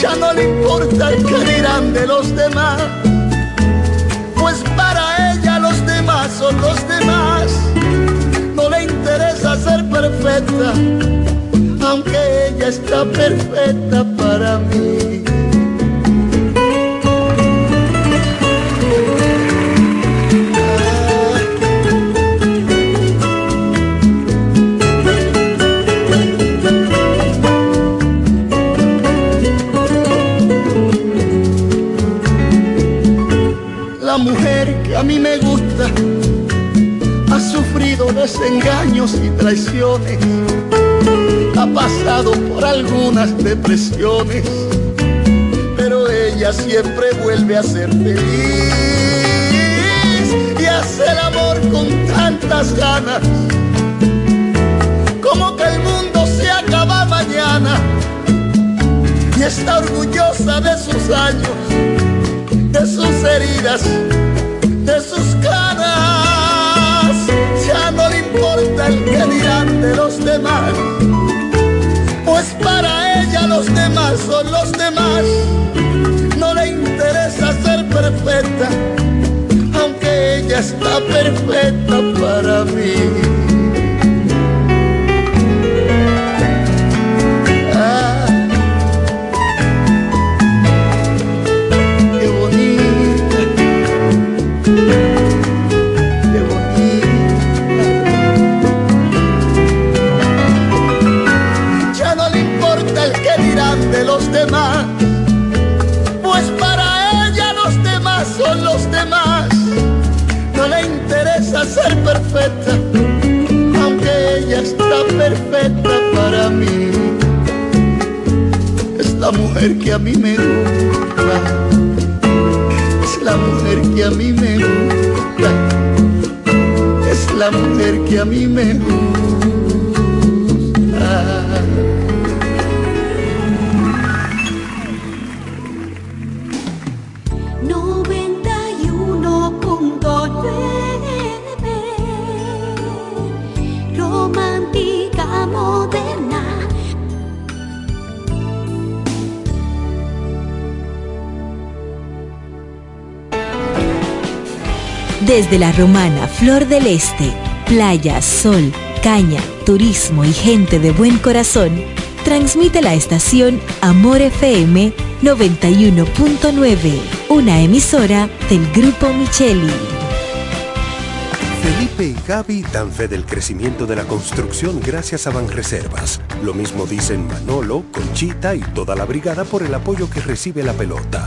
ya no le importa qué dirán de los demás, pues para ella los demás son los demás, no le interesa ser perfecta, aunque ella está perfecta para mí. A mí me gusta. Ha sufrido desengaños y traiciones, ha pasado por algunas depresiones, pero ella siempre vuelve a ser feliz y hace el amor con tantas ganas, como que el mundo se acaba mañana y está orgullosa de sus años, de sus heridas de sus caras. Ya no le importa el que dirán de los demás, pues para ella los demás son los demás. No le interesa ser perfecta, aunque ella está perfecta para mí. Aunque ella está perfecta para mí. Es la mujer que a mí me gusta, es la mujer que a mí me gusta, es la mujer que a mí me gusta. Desde la romana Flor del Este, playa, sol, caña, turismo y gente de buen corazón, transmite la estación Amor FM 91.9, una emisora del Grupo Micheli. Felipe y Gaby dan fe del crecimiento de la construcción gracias a Banreservas. Lo mismo dicen Manolo, Conchita y toda la brigada por el apoyo que recibe la pelota.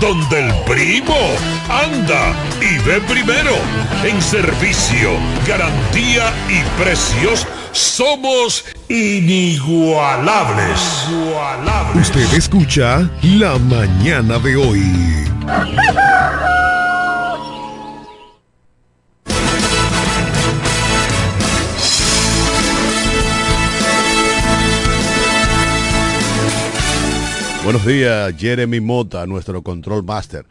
donde el primo anda y ve primero. En servicio, garantía y precios somos inigualables. Usted escucha La Mañana de hoy. Buenos días, Jeremy Mota, nuestro control master.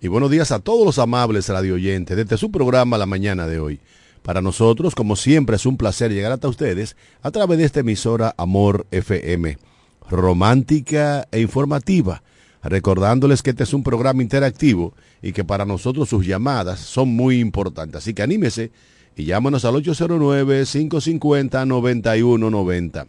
Y buenos días a todos los amables radio oyentes desde su programa La Mañana de hoy. Para nosotros, como siempre, es un placer llegar hasta ustedes a través de esta emisora Amor FM, romántica e informativa, recordándoles que este es un programa interactivo y que para nosotros sus llamadas son muy importantes. Así que anímese y llámanos al 809-550-9190.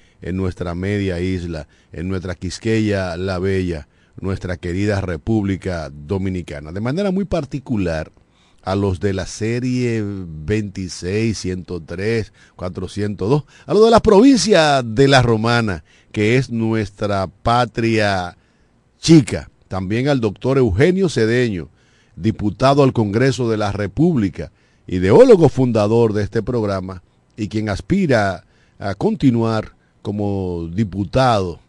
en nuestra media isla, en nuestra Quisqueya la Bella, nuestra querida República Dominicana. De manera muy particular, a los de la serie 26, 103, 402, a los de la provincia de la Romana, que es nuestra patria chica. También al doctor Eugenio Cedeño, diputado al Congreso de la República, ideólogo fundador de este programa y quien aspira a continuar como diputado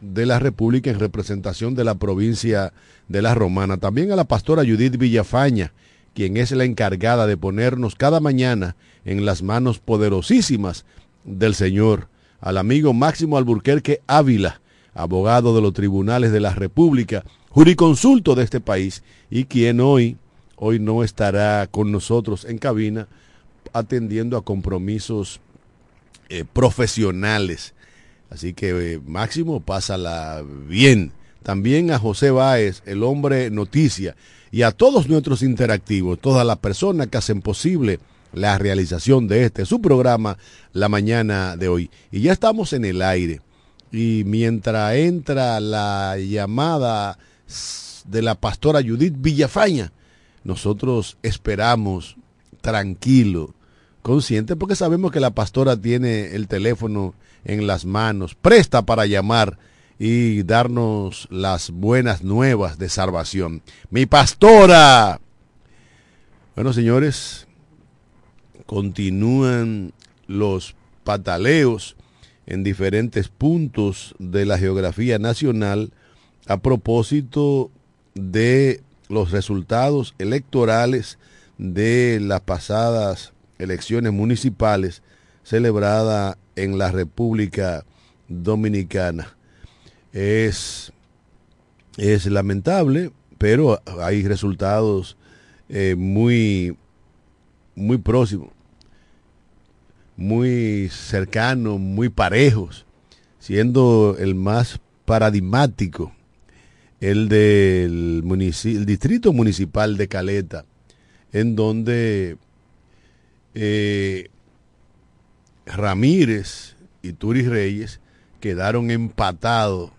de la República en representación de la provincia de la Romana. También a la pastora Judith Villafaña, quien es la encargada de ponernos cada mañana en las manos poderosísimas del Señor, al amigo Máximo Alburquerque Ávila, abogado de los tribunales de la República, juriconsulto de este país y quien hoy, hoy no estará con nosotros en cabina atendiendo a compromisos eh, profesionales. Así que eh, Máximo, pásala bien. También a José Báez, el hombre noticia, y a todos nuestros interactivos, todas las personas que hacen posible la realización de este, su programa, la mañana de hoy. Y ya estamos en el aire. Y mientras entra la llamada de la pastora Judith Villafaña, nosotros esperamos tranquilo, consciente, porque sabemos que la pastora tiene el teléfono en las manos, presta para llamar y darnos las buenas nuevas de salvación. Mi pastora. Bueno, señores, continúan los pataleos en diferentes puntos de la geografía nacional a propósito de los resultados electorales de las pasadas elecciones municipales celebradas en la República Dominicana. Es, es lamentable, pero hay resultados eh, muy, muy próximos, muy cercanos, muy parejos, siendo el más paradigmático el del el distrito municipal de Caleta, en donde eh, Ramírez y Turis Reyes quedaron empatados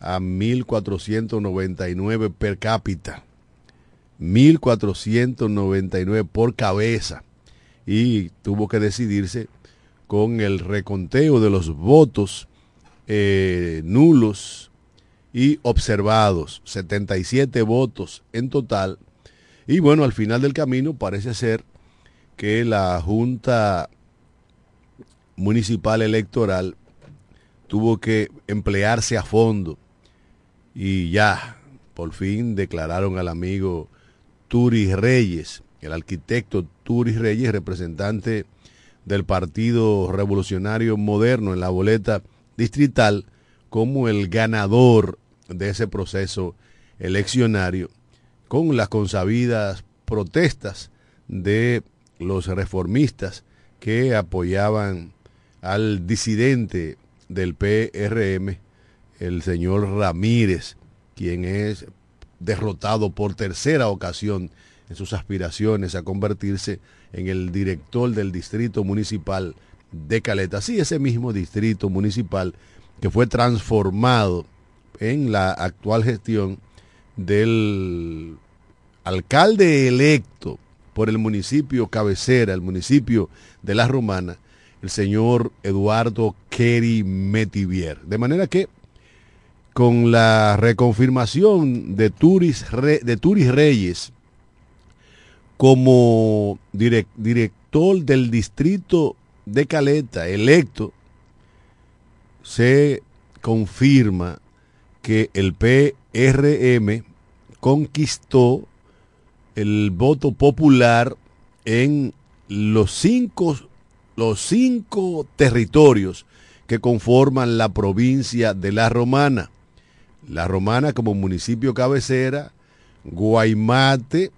a 1.499 per cápita. 1.499 por cabeza. Y tuvo que decidirse con el reconteo de los votos eh, nulos y observados. 77 votos en total. Y bueno, al final del camino parece ser que la Junta Municipal Electoral tuvo que emplearse a fondo y ya, por fin declararon al amigo Turis Reyes, el arquitecto Turis Reyes, representante del Partido Revolucionario Moderno en la boleta distrital, como el ganador de ese proceso eleccionario, con las consabidas protestas de los reformistas que apoyaban al disidente del PRM, el señor Ramírez, quien es derrotado por tercera ocasión en sus aspiraciones a convertirse en el director del distrito municipal de Caleta. Sí, ese mismo distrito municipal que fue transformado en la actual gestión del alcalde electo por el municipio cabecera, el municipio de La Romana, el señor Eduardo Kerry Metivier. De manera que con la reconfirmación de Turis, de Turis Reyes como director del distrito de Caleta, electo, se confirma que el PRM conquistó el voto popular en los cinco, los cinco territorios que conforman la provincia de La Romana. La Romana como municipio cabecera, Guaymate,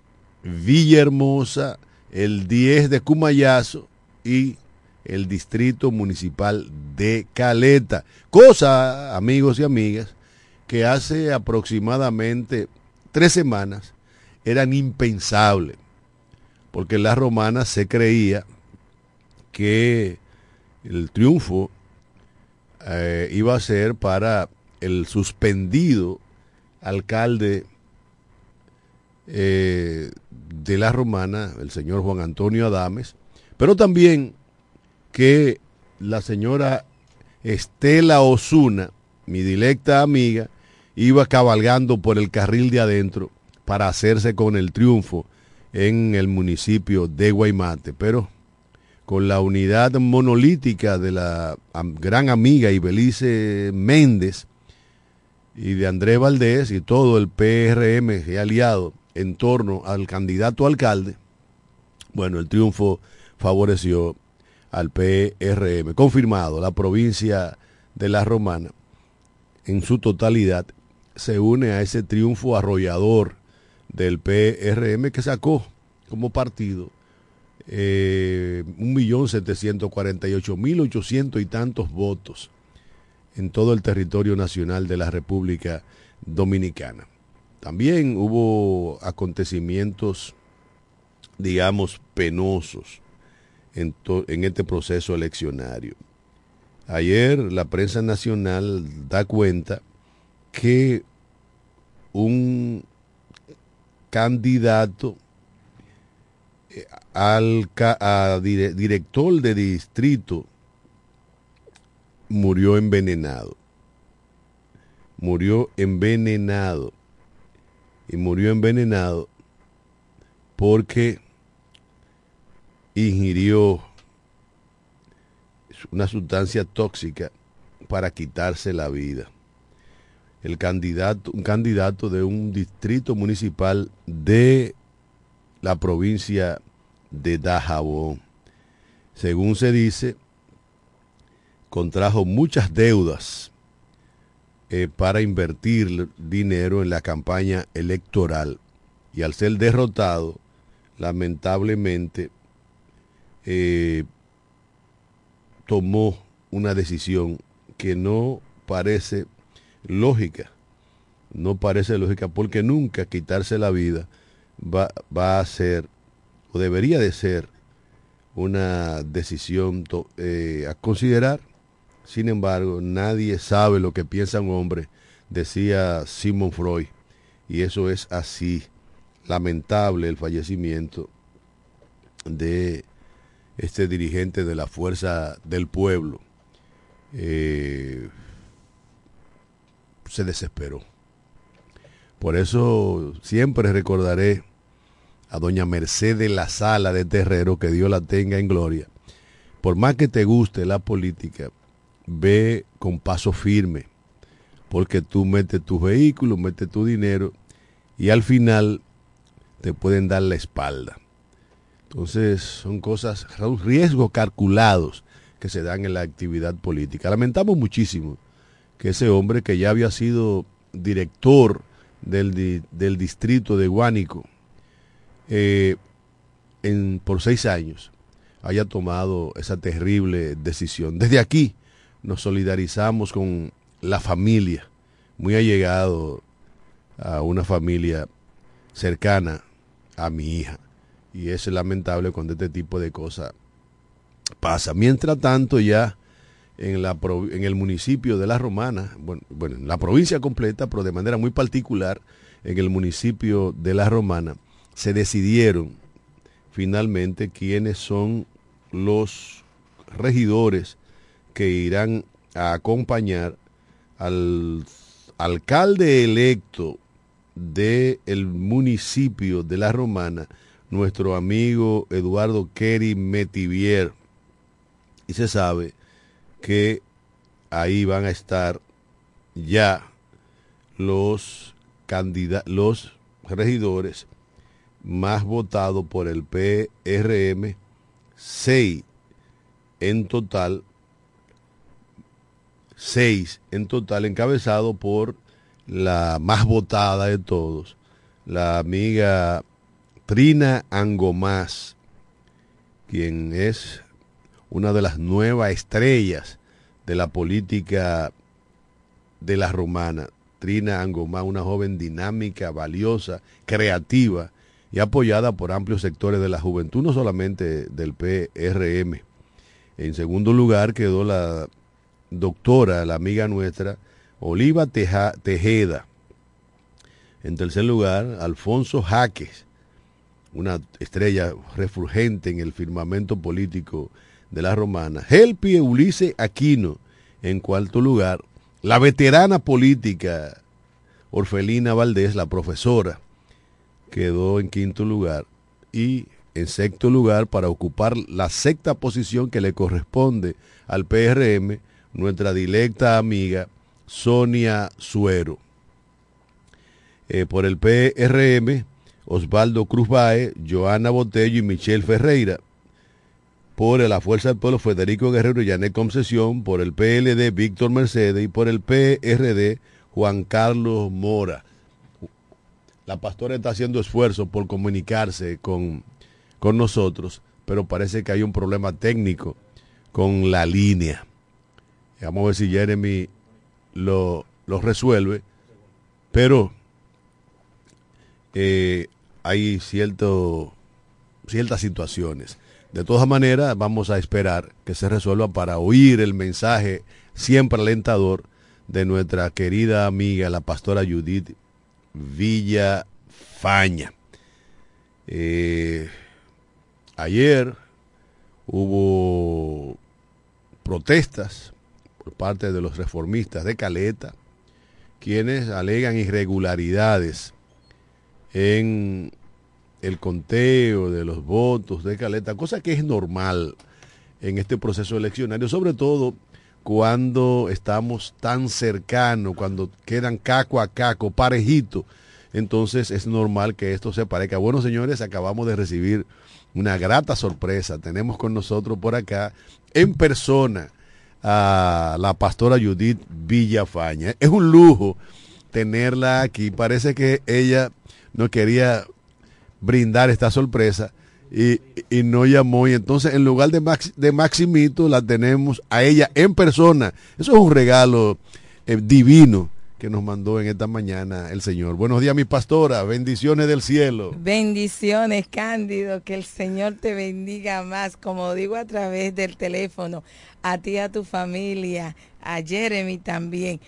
Villahermosa, el 10 de Cumayazo y el distrito municipal de Caleta. Cosa, amigos y amigas, que hace aproximadamente tres semanas eran impensables, porque en la romana se creía que el triunfo eh, iba a ser para el suspendido alcalde eh, de la romana, el señor Juan Antonio Adames, pero también que la señora Estela Osuna, mi directa amiga, iba cabalgando por el carril de adentro para hacerse con el triunfo en el municipio de Guaymate, pero con la unidad monolítica de la gran amiga Ibelice Méndez y de Andrés Valdés y todo el PRM y aliado en torno al candidato alcalde, bueno, el triunfo favoreció al PRM. Confirmado, la provincia de La Romana en su totalidad se une a ese triunfo arrollador del PRM que sacó como partido eh, 1.748.800 y tantos votos en todo el territorio nacional de la República Dominicana. También hubo acontecimientos, digamos, penosos en, en este proceso eleccionario. Ayer la prensa nacional da cuenta que un candidato eh, al director de distrito murió envenenado. Murió envenenado. Y murió envenenado porque ingirió una sustancia tóxica para quitarse la vida. El candidato, un candidato de un distrito municipal de la provincia de Dajabón. Según se dice, contrajo muchas deudas eh, para invertir dinero en la campaña electoral y al ser derrotado, lamentablemente eh, tomó una decisión que no parece lógica, no parece lógica porque nunca quitarse la vida va, va a ser o debería de ser una decisión eh, a considerar. Sin embargo, nadie sabe lo que piensa un hombre, decía Simon Freud, y eso es así. Lamentable el fallecimiento de este dirigente de la fuerza del pueblo eh, se desesperó. Por eso siempre recordaré a doña Mercedes La Sala de Terrero, que Dios la tenga en gloria. Por más que te guste la política, ve con paso firme, porque tú metes tu vehículo, metes tu dinero y al final te pueden dar la espalda. Entonces son cosas, son riesgos calculados que se dan en la actividad política. Lamentamos muchísimo que ese hombre que ya había sido director del, del distrito de Guánico eh, en, por seis años haya tomado esa terrible decisión. Desde aquí nos solidarizamos con la familia, muy allegado a una familia cercana a mi hija y es lamentable cuando este tipo de cosas pasa. Mientras tanto, ya en, la, en el municipio de La Romana, bueno, bueno, en la provincia completa, pero de manera muy particular en el municipio de La Romana, se decidieron finalmente quiénes son los regidores que irán a acompañar al alcalde electo del el municipio de La Romana, nuestro amigo Eduardo Kerry Metivier. Y se sabe que ahí van a estar ya los los regidores más votados por el PRM, seis en total, seis en total encabezado por la más votada de todos, la amiga Trina Angomás, quien es una de las nuevas estrellas de la política de la romana. Trina Angomás, una joven dinámica, valiosa, creativa y apoyada por amplios sectores de la juventud, no solamente del PRM. En segundo lugar quedó la doctora, la amiga nuestra, Oliva Tejeda. En tercer lugar, Alfonso Jaques, una estrella refulgente en el firmamento político de la romana. Helpie Ulises Aquino, en cuarto lugar. La veterana política Orfelina Valdés, la profesora, quedó en quinto lugar. Y en sexto lugar, para ocupar la sexta posición que le corresponde al PRM, nuestra directa amiga Sonia Suero. Eh, por el PRM, Osvaldo Cruz Bae, Joana Botello y Michelle Ferreira. Por la Fuerza del Pueblo, Federico Guerrero y Janet Concesión. Por el PLD, Víctor Mercedes. Y por el PRD, Juan Carlos Mora. La pastora está haciendo esfuerzo por comunicarse con, con nosotros, pero parece que hay un problema técnico con la línea. Vamos a ver si Jeremy lo, lo resuelve. Pero eh, hay cierto, ciertas situaciones. De todas maneras, vamos a esperar que se resuelva para oír el mensaje siempre alentador de nuestra querida amiga, la pastora Judith Villafaña. Eh, ayer hubo protestas por parte de los reformistas de Caleta, quienes alegan irregularidades en el conteo de los votos de Caleta, cosa que es normal en este proceso eleccionario, sobre todo cuando estamos tan cercanos, cuando quedan caco a caco, parejito, entonces es normal que esto se parezca. Bueno, señores, acabamos de recibir una grata sorpresa. Tenemos con nosotros por acá en persona a la pastora Judith Villafaña. Es un lujo tenerla aquí. Parece que ella no quería brindar esta sorpresa y, no llamó. Y entonces en lugar de, de Maximito la tenemos a ella en persona. Eso es un regalo eh, divino que nos mandó en esta mañana el Señor. Buenos días, mi pastora. Bendiciones del cielo. Bendiciones, Cándido. Que el Señor te bendiga más, como digo a través del teléfono, a ti, a tu familia, a Jeremy también.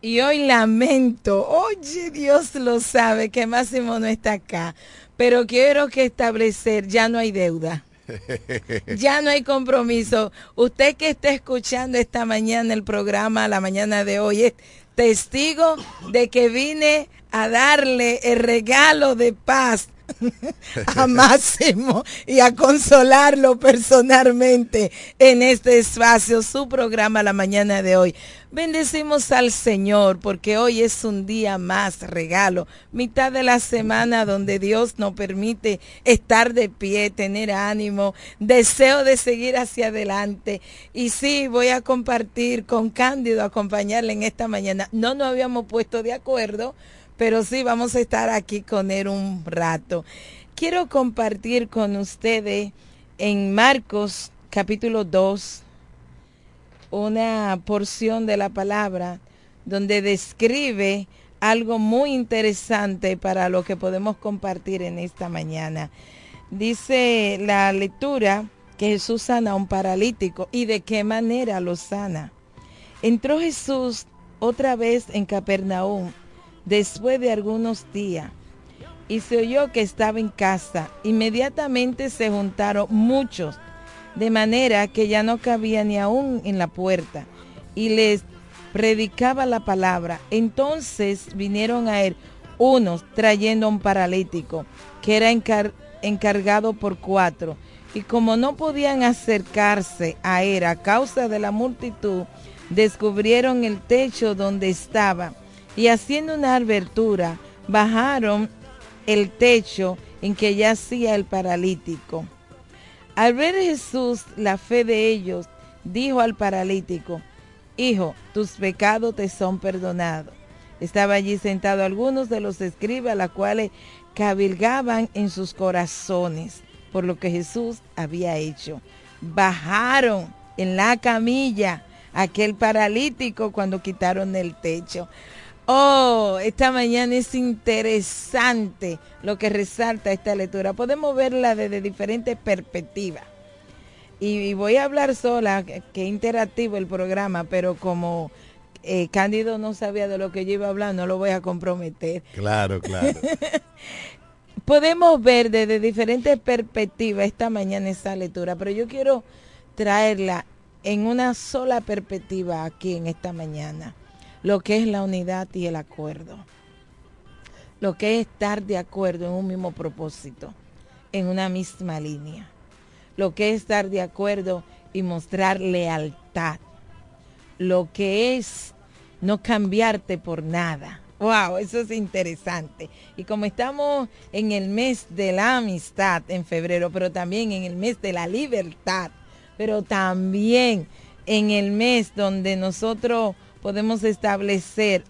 Y hoy lamento, oye, Dios lo sabe que Máximo no está acá, pero quiero que establecer, ya no hay deuda. Ya no hay compromiso. Usted que está escuchando esta mañana el programa, la mañana de hoy, es testigo de que vine a darle el regalo de paz a Máximo y a consolarlo personalmente en este espacio, su programa la mañana de hoy. Bendecimos al Señor porque hoy es un día más regalo, mitad de la semana donde Dios nos permite estar de pie, tener ánimo, deseo de seguir hacia adelante. Y sí, voy a compartir con Cándido, acompañarle en esta mañana. No nos habíamos puesto de acuerdo pero sí vamos a estar aquí con él un rato. Quiero compartir con ustedes en Marcos capítulo 2 una porción de la palabra donde describe algo muy interesante para lo que podemos compartir en esta mañana. Dice la lectura que Jesús sana a un paralítico y de qué manera lo sana. Entró Jesús otra vez en Capernaum después de algunos días y se oyó que estaba en casa. Inmediatamente se juntaron muchos, de manera que ya no cabía ni aún en la puerta, y les predicaba la palabra. Entonces vinieron a él unos trayendo un paralítico, que era encargado por cuatro, y como no podían acercarse a él a causa de la multitud, descubrieron el techo donde estaba y haciendo una abertura, bajaron el techo en que yacía el paralítico. Al ver Jesús la fe de ellos, dijo al paralítico, Hijo, tus pecados te son perdonados. Estaba allí sentado algunos de los escribas, las cuales cabilgaban en sus corazones por lo que Jesús había hecho. Bajaron en la camilla aquel paralítico cuando quitaron el techo. Oh, esta mañana es interesante lo que resalta esta lectura. Podemos verla desde diferentes perspectivas. Y, voy a hablar sola, que interactivo el programa, pero como eh, Cándido no sabía de lo que yo iba a hablar, no lo voy a comprometer. Claro, claro. Podemos ver desde diferentes perspectivas esta mañana esa lectura, pero yo quiero traerla en una sola perspectiva aquí en esta mañana, lo que es la unidad y el acuerdo, lo que es estar de acuerdo en un mismo propósito, en una misma línea, lo que es estar de acuerdo y mostrar lealtad, lo que es no cambiarte por nada. Wow, eso es interesante. Y como estamos en el mes de la amistad en febrero, pero también en el mes de la libertad, pero también en el mes donde nosotros podemos establecer,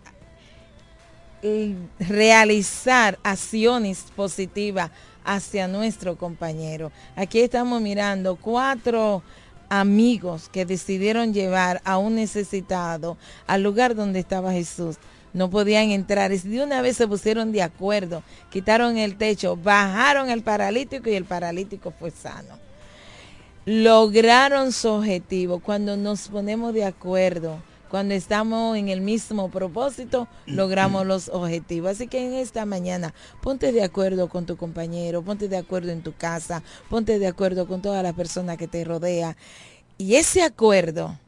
realizar acciones positivas hacia nuestro compañero. Aquí estamos mirando cuatro amigos que decidieron llevar a un necesitado al lugar donde estaba Jesús. No podían entrar. Y de una vez se pusieron de acuerdo, quitaron el techo, bajaron el paralítico y el paralítico fue sano. Lograron su objetivo. Cuando nos ponemos de acuerdo, cuando estamos en el mismo propósito, logramos los objetivos. Así que en esta mañana, ponte de acuerdo con tu compañero, ponte de acuerdo en tu casa, ponte de acuerdo con todas las personas que te rodean. Y ese acuerdo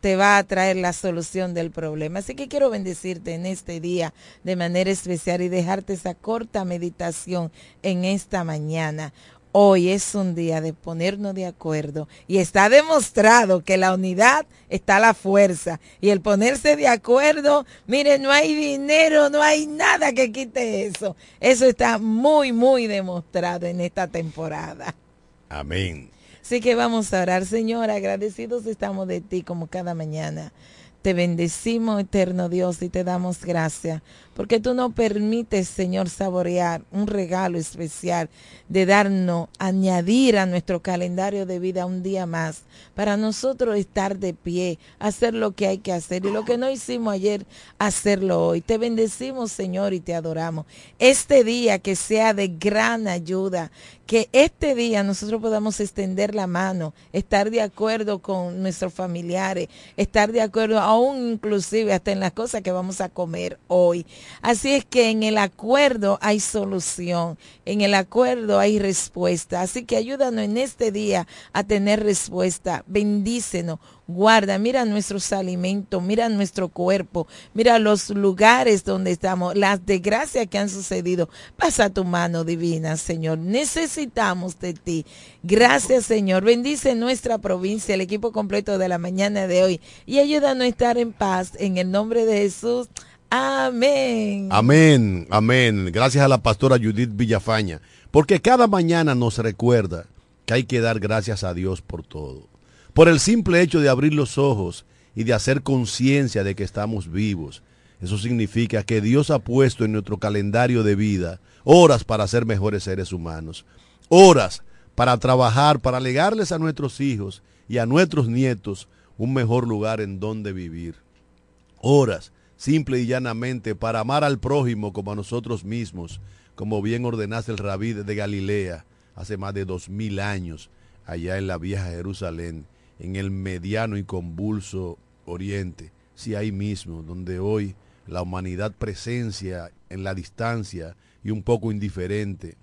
te va a traer la solución del problema. Así que quiero bendecirte en este día de manera especial y dejarte esa corta meditación en esta mañana. Hoy es un día de ponernos de acuerdo y está demostrado que la unidad está la fuerza y el ponerse de acuerdo, mire, no hay dinero, no hay nada que quite eso. Eso está muy, muy demostrado en esta temporada. Amén. Así que vamos a orar, Señor, agradecidos estamos de ti como cada mañana. Te bendecimos, eterno Dios, y te damos gracias porque tú no permites, Señor, saborear un regalo especial de darnos, añadir a nuestro calendario de vida un día más, para nosotros estar de pie, hacer lo que hay que hacer y lo que no hicimos ayer, hacerlo hoy. Te bendecimos, Señor, y te adoramos. Este día que sea de gran ayuda, que este día nosotros podamos extender la mano, estar de acuerdo con nuestros familiares, estar de acuerdo aún inclusive hasta en las cosas que vamos a comer hoy. Así es que en el acuerdo hay solución, en el acuerdo hay respuesta. Así que ayúdanos en este día a tener respuesta. Bendícenos, guarda, mira nuestros alimentos, mira nuestro cuerpo, mira los lugares donde estamos, las desgracias que han sucedido. Pasa tu mano divina, Señor. Necesitamos de ti. Gracias, Señor. Bendice nuestra provincia, el equipo completo de la mañana de hoy y ayúdanos a estar en paz. En el nombre de Jesús. Amén. Amén, amén. Gracias a la pastora Judith Villafaña, porque cada mañana nos recuerda que hay que dar gracias a Dios por todo. Por el simple hecho de abrir los ojos y de hacer conciencia de que estamos vivos. Eso significa que Dios ha puesto en nuestro calendario de vida horas para ser mejores seres humanos, horas para trabajar, para legarles a nuestros hijos y a nuestros nietos un mejor lugar en donde vivir, horas simple y llanamente para amar al prójimo como a nosotros mismos, como bien ordenaste el rabí de Galilea hace más de dos mil años, allá en la vieja Jerusalén, en el mediano y convulso oriente, sí ahí mismo, donde hoy la humanidad presencia en la distancia y un poco indiferente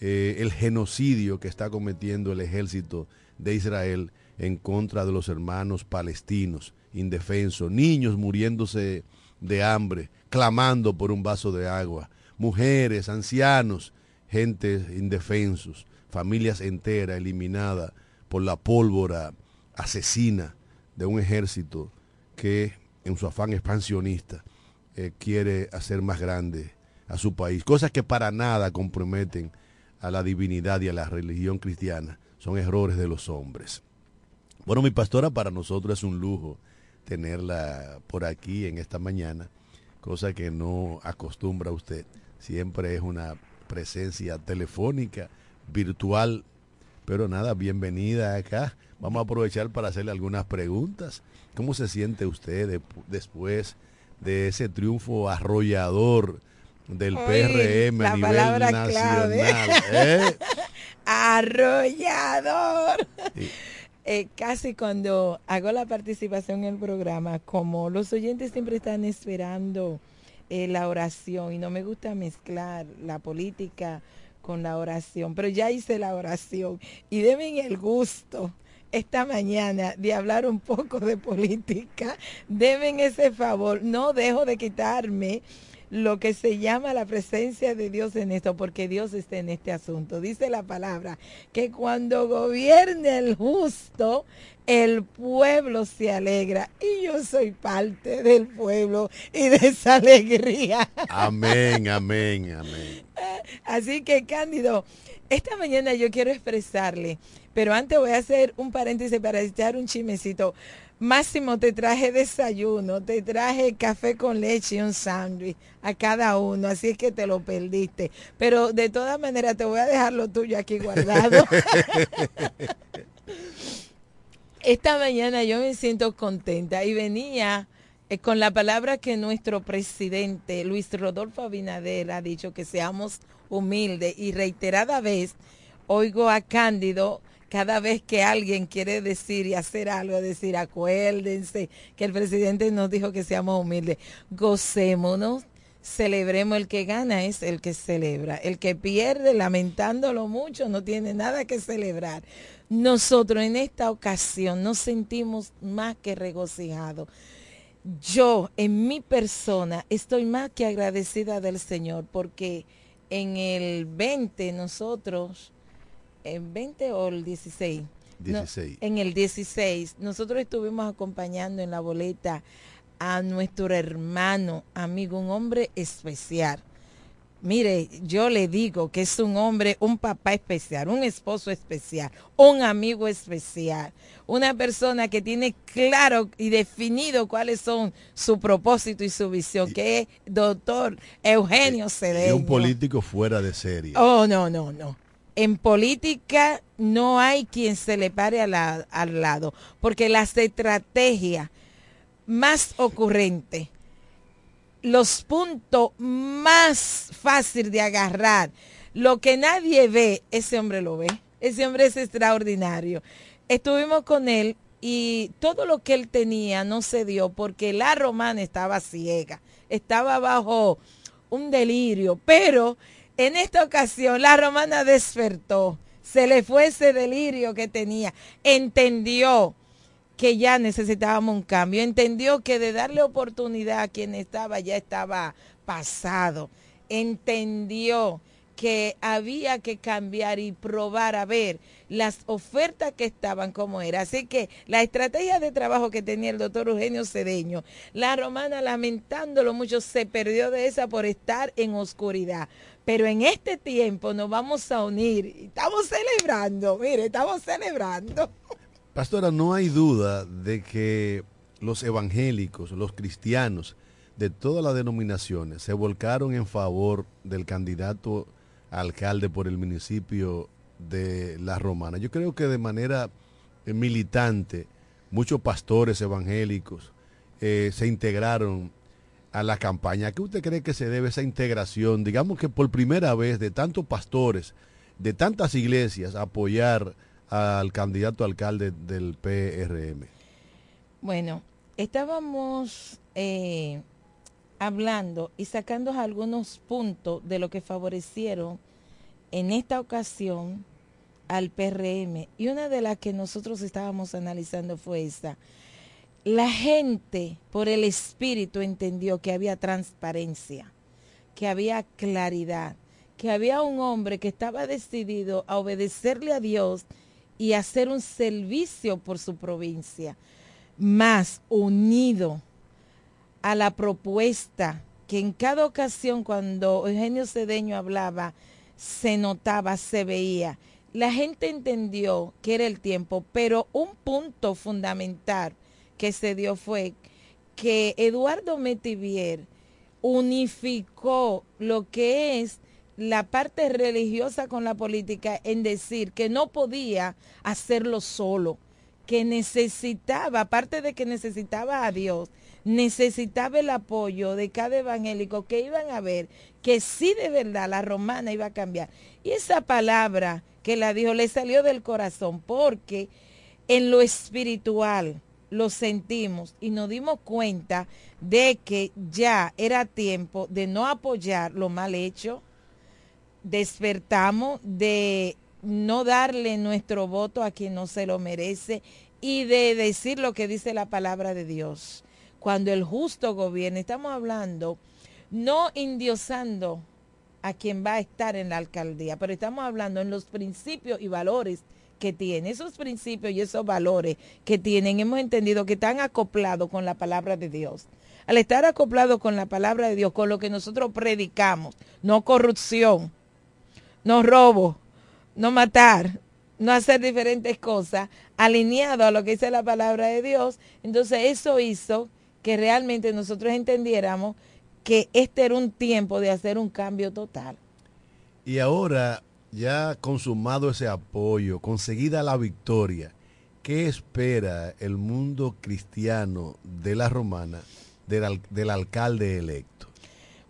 eh, el genocidio que está cometiendo el ejército de Israel en contra de los hermanos palestinos indefensos, niños muriéndose de hambre, clamando por un vaso de agua, mujeres, ancianos, gente indefensos, familias enteras eliminadas por la pólvora asesina de un ejército que en su afán expansionista eh, quiere hacer más grande a su país, cosas que para nada comprometen a la divinidad y a la religión cristiana, son errores de los hombres. Bueno, mi pastora, para nosotros es un lujo tenerla por aquí en esta mañana cosa que no acostumbra usted. Siempre es una presencia telefónica, virtual. Pero nada, bienvenida acá. Vamos a aprovechar para hacerle algunas preguntas. ¿Cómo se siente usted después de ese triunfo arrollador del PRM a nivel nacional? ¿eh? Arrollador. Eh, casi cuando hago la participación en el programa, como los oyentes siempre están esperando eh, la oración y no me gusta mezclar la política con la oración, pero ya hice la oración y deben el gusto esta mañana de hablar un poco de política, deben ese favor, no dejo de quitarme lo que se llama la presencia de Dios en esto, porque Dios está en este asunto. Dice la palabra que cuando gobierne el justo, el pueblo se alegra. Y yo soy parte del pueblo y de esa alegría. Amén, amén, amén. Así que, Cándido, esta mañana yo quiero expresarle, pero antes voy a hacer un paréntesis para echar un chimecito. Máximo, te traje desayuno, te traje café con leche y un sándwich a cada uno, así es que te lo perdiste. Pero de todas maneras te voy a dejar lo tuyo aquí guardado. Esta mañana yo me siento contenta y venía eh, con la palabra que nuestro presidente Luis Rodolfo Abinader ha dicho que seamos humildes y reiterada vez oigo a Cándido cada vez que alguien quiere decir y hacer algo, decir, acuérdense que el presidente nos dijo que seamos humildes, gocémonos, celebremos el que gana es el que celebra, el que pierde lamentándolo mucho no tiene nada que celebrar. Nosotros en esta ocasión nos sentimos más que regocijados. Yo en mi persona estoy más que agradecida del Señor porque en el 20 nosotros en 20 o el 16. 16. en el 16, nosotros estuvimos acompañando en la boleta a nuestro hermano, amigo, un hombre especial. Mire, yo le digo que es un hombre, un papá especial, un esposo especial, un amigo especial, una persona que tiene claro y definido cuáles son su propósito y su visión, que es doctor Eugenio Cedeño. Y un político fuera de serie. Oh, no, no, no en política no hay quien se le pare al lado, porque las estrategias más ocurrentes, los puntos más fáciles de agarrar, lo que nadie ve, ese hombre lo ve. Ese hombre es extraordinario. Estuvimos con él y todo lo que él tenía no se dio porque la romana estaba ciega, estaba bajo un delirio, pero en esta ocasión la romana despertó, se le fue ese delirio que tenía, entendió que ya necesitábamos un cambio, entendió que de darle oportunidad a quien estaba ya estaba pasado, entendió que había que cambiar y probar a ver las ofertas que estaban como era. Así que la estrategia de trabajo que tenía el doctor Eugenio Cedeño, la romana lamentándolo mucho, se perdió de esa por estar en oscuridad. Pero en este tiempo nos vamos a unir estamos celebrando, mire, estamos celebrando. Pastora, no hay duda de que los evangélicos, los cristianos de todas las denominaciones se volcaron en favor del candidato alcalde por el municipio de La Romana. Yo creo que de manera eh, militante muchos pastores evangélicos eh, se integraron a la campaña. ¿A qué usted cree que se debe esa integración? Digamos que por primera vez de tantos pastores, de tantas iglesias, apoyar al candidato alcalde del PRM. Bueno, estábamos eh, hablando y sacando algunos puntos de lo que favorecieron en esta ocasión al PRM. Y una de las que nosotros estábamos analizando fue esta. La gente por el espíritu entendió que había transparencia, que había claridad, que había un hombre que estaba decidido a obedecerle a Dios y hacer un servicio por su provincia, más unido a la propuesta que en cada ocasión cuando Eugenio Cedeño hablaba, se notaba, se veía. La gente entendió que era el tiempo, pero un punto fundamental que se dio fue que Eduardo Metivier unificó lo que es la parte religiosa con la política en decir que no podía hacerlo solo, que necesitaba, aparte de que necesitaba a Dios, necesitaba el apoyo de cada evangélico que iban a ver que sí de verdad la romana iba a cambiar. Y esa palabra que la dijo le salió del corazón porque en lo espiritual lo sentimos y nos dimos cuenta de que ya era tiempo de no apoyar lo mal hecho. Despertamos de no darle nuestro voto a quien no se lo merece y de decir lo que dice la palabra de Dios cuando el justo gobierna. Estamos hablando, no indiosando a quien va a estar en la alcaldía, pero estamos hablando en los principios y valores que tiene, esos principios y esos valores que tienen, hemos entendido que están acoplados con la palabra de Dios. Al estar acoplados con la palabra de Dios, con lo que nosotros predicamos, no corrupción, no robo, no matar, no hacer diferentes cosas, alineado a lo que dice la palabra de Dios, entonces eso hizo que realmente nosotros entendiéramos que este era un tiempo de hacer un cambio total. Y ahora, ya consumado ese apoyo, conseguida la victoria, ¿qué espera el mundo cristiano de la romana del, del alcalde electo?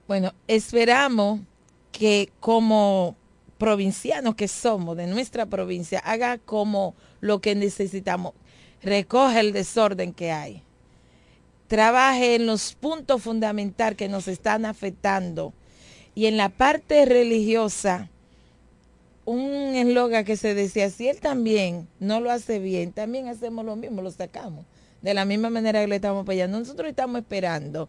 Bueno, esperamos que como provincianos que somos de nuestra provincia, haga como lo que necesitamos, recoge el desorden que hay, trabaje en los puntos fundamentales que nos están afectando. Y en la parte religiosa, un eslogan que se decía, si él también no lo hace bien, también hacemos lo mismo, lo sacamos. De la misma manera que le estamos apoyando. Nosotros estamos esperando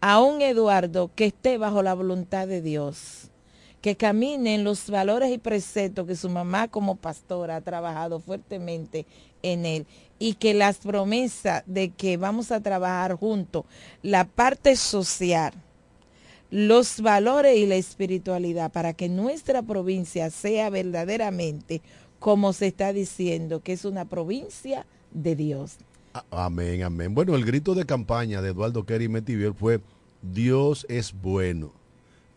a un Eduardo que esté bajo la voluntad de Dios, que camine en los valores y preceptos que su mamá como pastora ha trabajado fuertemente en él y que las promesas de que vamos a trabajar juntos, la parte social, los valores y la espiritualidad para que nuestra provincia sea verdaderamente como se está diciendo, que es una provincia de Dios. Amén, amén. Bueno, el grito de campaña de Eduardo Kerry Metivier fue Dios es bueno.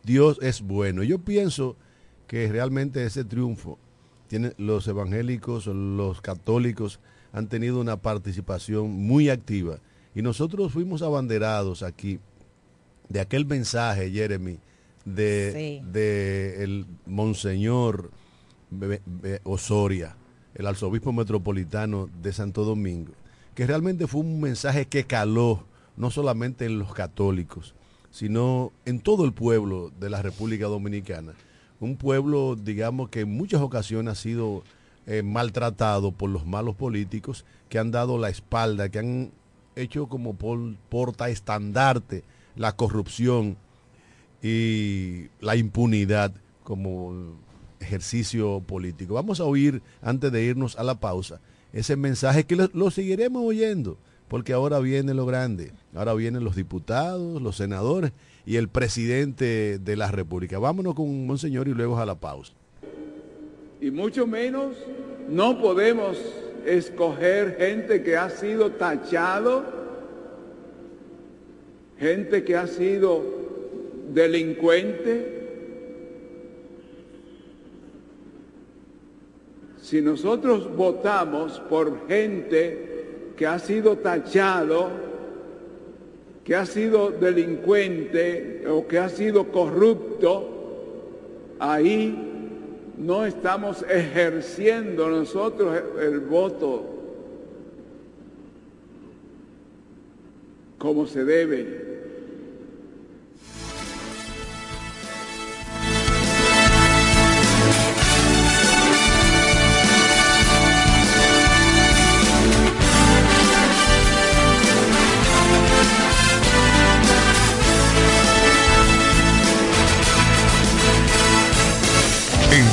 Dios es bueno. Yo pienso que realmente ese triunfo tienen los evangélicos, los católicos, han tenido una participación muy activa. Y nosotros fuimos abanderados aquí de aquel mensaje, Jeremy, de, el Monseñor Osoria, el arzobispo metropolitano de Santo Domingo, que realmente fue un mensaje que caló no solamente en los católicos, sino en todo el pueblo de la República Dominicana. Un pueblo, digamos, que en muchas ocasiones ha sido eh, maltratado por los malos políticos que han dado la espalda, que han hecho como por, porta estandarte la corrupción y la impunidad como ejercicio político. Vamos a oír, antes de irnos a la pausa, ese mensaje que lo, seguiremos oyendo, porque ahora viene lo grande, ahora vienen los diputados, los senadores y el presidente de la República. Vámonos con Monseñor y luego a la pausa y mucho menos no podemos escoger gente que ha sido tachado, gente que ha sido delincuente. Si nosotros votamos por gente que ha sido tachado, que ha sido delincuente o que ha sido corrupto, ahí no estamos ejerciendo nosotros el voto como se debe.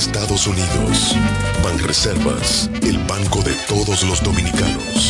Estados Unidos. Banreservas, el banco de todos los dominicanos.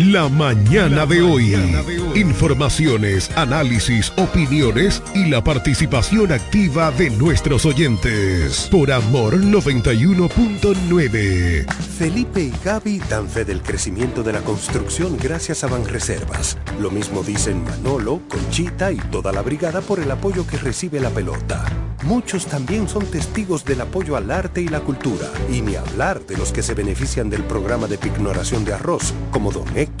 La mañana de hoy. Informaciones, análisis, opiniones y la participación activa de nuestros oyentes. Por Amor 91.9. Felipe y Gaby dan fe del crecimiento de la construcción gracias a Banreservas. Lo mismo dicen Manolo, Conchita y toda la brigada por el apoyo que recibe la pelota. Muchos también son testigos del apoyo al arte y la cultura, y ni hablar de los que se benefician del programa de pignoración de arroz, como don Héctor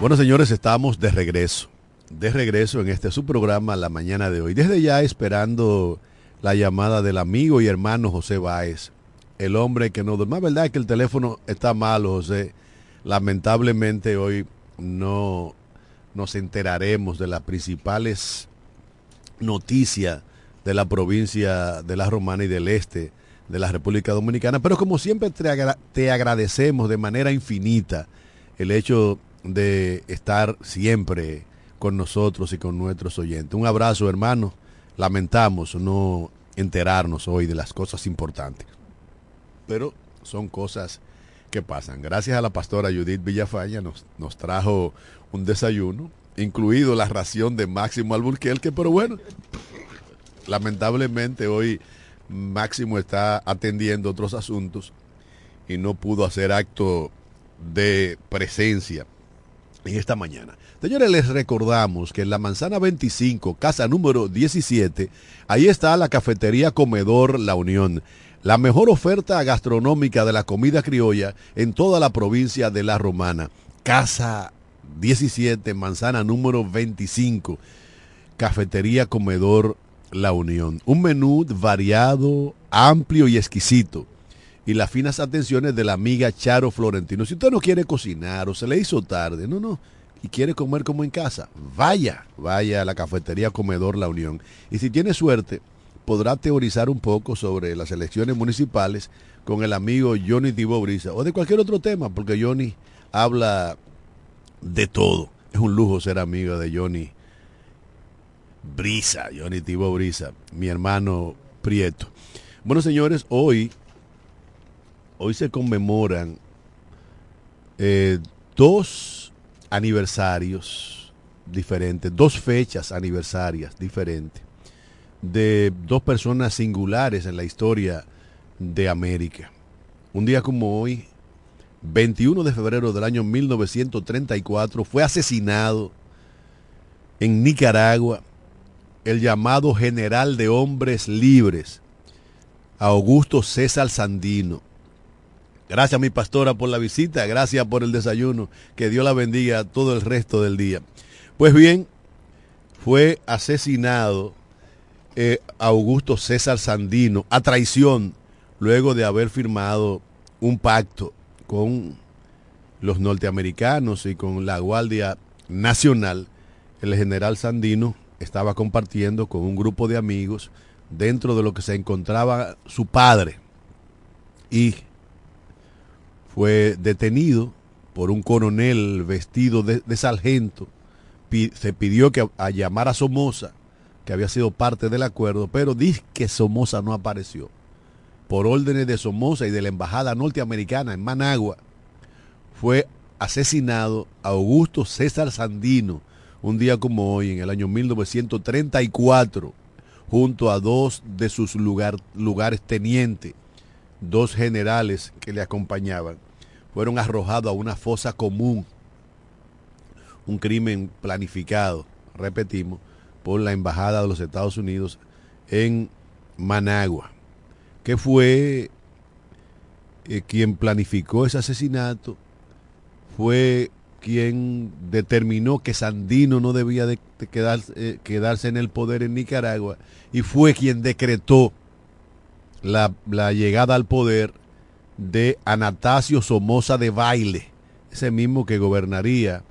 Bueno, señores, estamos de regreso. De regreso en este su programa la mañana de hoy. Desde ya esperando la llamada del amigo y hermano José Báez, el hombre que no duerme. verdad es que el teléfono está malo, José. Lamentablemente hoy no nos enteraremos de las principales noticias de la provincia de La Romana y del este de la República Dominicana. Pero como siempre te, te agradecemos de manera infinita el hecho de estar siempre con nosotros y con nuestros oyentes. Un abrazo, hermano. Lamentamos no enterarnos hoy de las cosas importantes. Pero son cosas que pasan. Gracias a la pastora Judith Villafaña nos, nos trajo un desayuno, incluido la ración de Máximo Alburquerque, pero bueno, lamentablemente hoy Máximo está atendiendo otros asuntos y no pudo hacer acto de presencia en esta mañana. Señores, les recordamos que en la manzana 25, casa número 17, ahí está la cafetería Comedor La Unión. la mejor oferta gastronómica de la comida criolla en toda la provincia de La Romana. Casa 17, manzana número 25, cafetería comedor La Unión. Un menú variado, amplio y exquisito. Y las finas atenciones de la amiga Charo Florentino. Si usted no quiere cocinar o se le hizo tarde, no, no, y quiere comer como en casa, vaya, vaya a la cafetería comedor La Unión. Y si tiene suerte, podrá teorizar un poco sobre las elecciones municipales con el amigo Johnny Tibo Brisa o de cualquier otro tema, porque Johnny habla de todo. Es un lujo ser amigo de Johnny Brisa, Johnny Tibo Brisa, mi hermano Prieto. Bueno, señores, hoy, hoy se conmemoran eh, dos aniversarios diferentes, dos fechas aniversarias diferentes de dos personas singulares en la historia de América. Un día como hoy, 21 de febrero del año 1934, fue asesinado en Nicaragua el llamado general de hombres libres, Augusto César Sandino. Gracias mi pastora por la visita, gracias por el desayuno, que Dios la bendiga todo el resto del día. Pues bien, fue asesinado eh, Augusto César Sandino a traición luego de haber firmado un pacto con los norteamericanos y con la Guardia Nacional. El general Sandino estaba compartiendo con un grupo de amigos dentro de lo que se encontraba su padre y fue detenido por un coronel vestido de, sargento. se pidió que a, llamar a Somoza que había sido parte del acuerdo, pero dice que Somoza no apareció. Por órdenes de Somoza y de la Embajada Norteamericana en Managua, fue asesinado Augusto César Sandino, un día como hoy, en el año 1934, junto a dos de sus lugares tenientes, dos generales que le acompañaban, fueron arrojados a una fosa común, un crimen planificado, repetimos, por la Embajada de los Estados Unidos en Managua, que fue eh, quien planificó ese asesinato, fue quien determinó que Sandino no debía de, eh, quedarse en el poder en Nicaragua y fue quien decretó la, la llegada al poder de Anastasio Somoza de Baile, ese mismo que gobernaría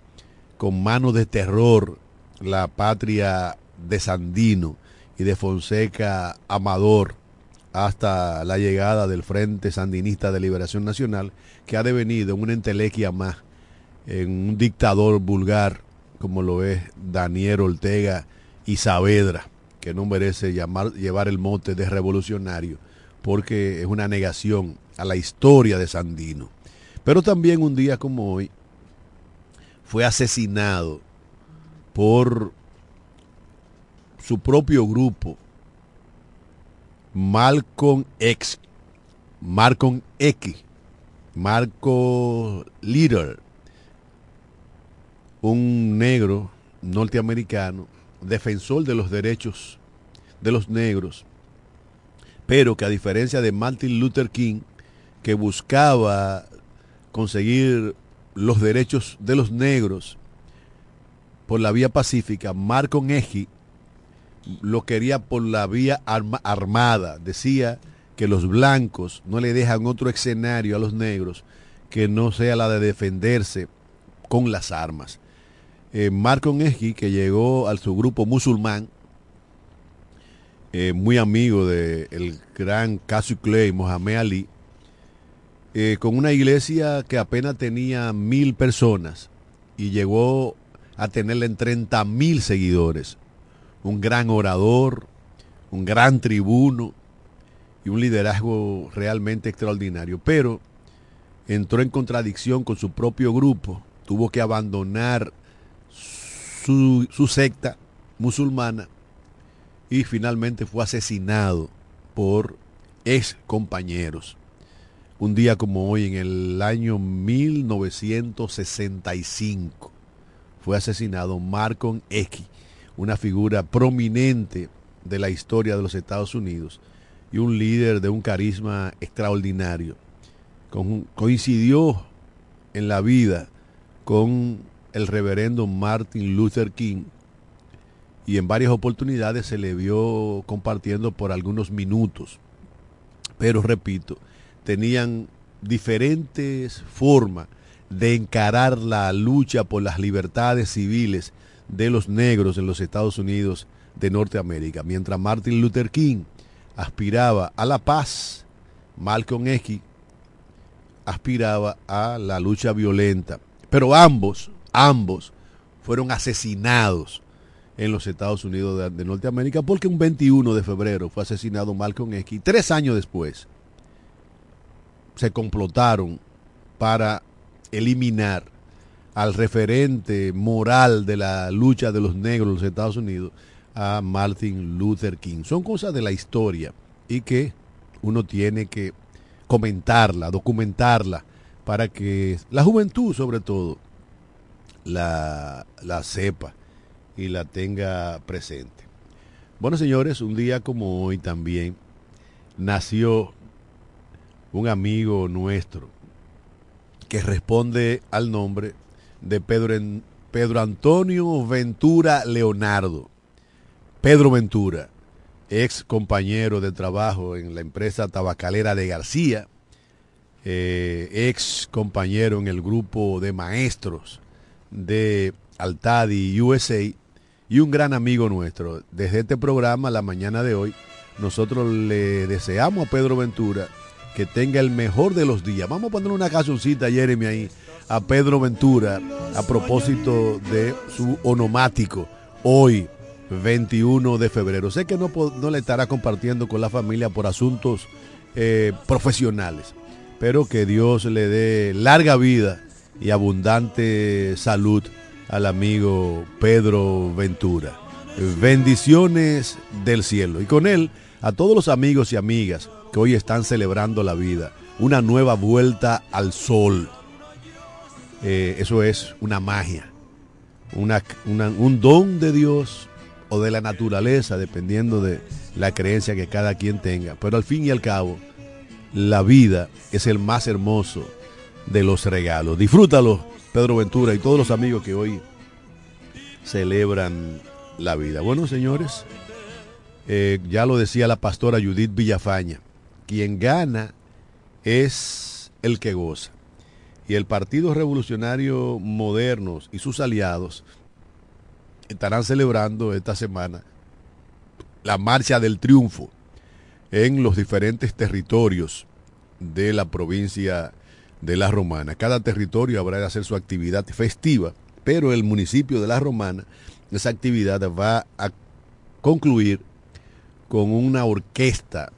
con manos de terror la patria de Sandino y de Fonseca Amador hasta la llegada del Frente Sandinista de Liberación Nacional, que ha devenido en una entelequia más, en un dictador vulgar como lo es Daniel Ortega y Saavedra, que no merece llamar, llevar el mote de revolucionario, porque es una negación a la historia de Sandino. Pero también un día como hoy fue asesinado por su propio grupo, Malcolm X, Malcolm X, Marco Little, un negro norteamericano, defensor de los derechos de los negros, pero que a diferencia de Martin Luther King, que buscaba conseguir los derechos de los negros por la vía pacífica, Malcolm X lo quería por la vía armada. Decía que los blancos no le dejan otro escenario a los negros que no sea la de defenderse con las armas. Eh, Marco que llegó al su grupo musulmán, eh, muy amigo del gran Casu Clay, Mohamed Ali, eh, con una iglesia que apenas tenía mil personas y llegó a tenerle en 30 mil seguidores un gran orador, un gran tribuno y un liderazgo realmente extraordinario. Pero entró en contradicción con su propio grupo, tuvo que abandonar su, secta musulmana y finalmente fue asesinado por ex compañeros. Un día como hoy, en el año 1965, fue asesinado Marcon X, una figura prominente de la historia de los Estados Unidos y un líder de un carisma extraordinario. coincidió en la vida con el reverendo Martin Luther King y en varias oportunidades se le vio compartiendo por algunos minutos. Pero repito, tenían diferentes formas de encarar la lucha por las libertades civiles de los negros en los Estados Unidos de Norteamérica. Mientras Martin Luther King aspiraba a la paz, Malcolm X aspiraba a la lucha violenta. Pero ambos, ambos fueron asesinados en los Estados Unidos de, Norteamérica porque un 21 de febrero fue asesinado Malcolm X. Tres años después se complotaron para eliminar al referente moral de la lucha de los negros en los Estados Unidos, a Martin Luther King. Son cosas de la historia y que uno tiene que comentarla, documentarla, para que la juventud sobre todo la, la sepa y la tenga presente. Bueno, señores, un día como hoy también nació un amigo nuestro que responde al nombre de Pedro, Pedro Antonio Ventura Leonardo. Pedro Ventura, ex compañero de trabajo en la empresa tabacalera de García, eh, ex compañero en el grupo de maestros de Altadi USA y un gran amigo nuestro. Desde este programa, la mañana de hoy, nosotros le deseamos a Pedro Ventura que tenga el mejor de los días. Vamos a poner una cancioncita, Jeremy, ahí, a Pedro Ventura, a propósito de su onomático, hoy, 21 de febrero. Sé que no, no le estará compartiendo con la familia por asuntos eh, profesionales, pero que Dios le dé larga vida y abundante salud al amigo Pedro Ventura. Bendiciones del cielo. Y con él a todos los amigos y amigas que hoy están celebrando la vida. Una nueva vuelta al sol. Eh, eso es una magia. un don de Dios o de la naturaleza, dependiendo de la creencia que cada quien tenga. Pero al fin y al cabo, la vida es el más hermoso de los regalos. Disfrútalo, Pedro Ventura y todos los amigos que hoy celebran la vida. Bueno, señores, eh, ya lo decía la pastora Judith Villafaña, quien gana es el que goza. Y el Partido Revolucionario Modernos y sus aliados estarán celebrando esta semana la marcha del triunfo en los diferentes territorios de la provincia de La Romana. Cada territorio habrá de hacer su actividad festiva, pero el municipio de La Romana, esa actividad va a concluir con una orquesta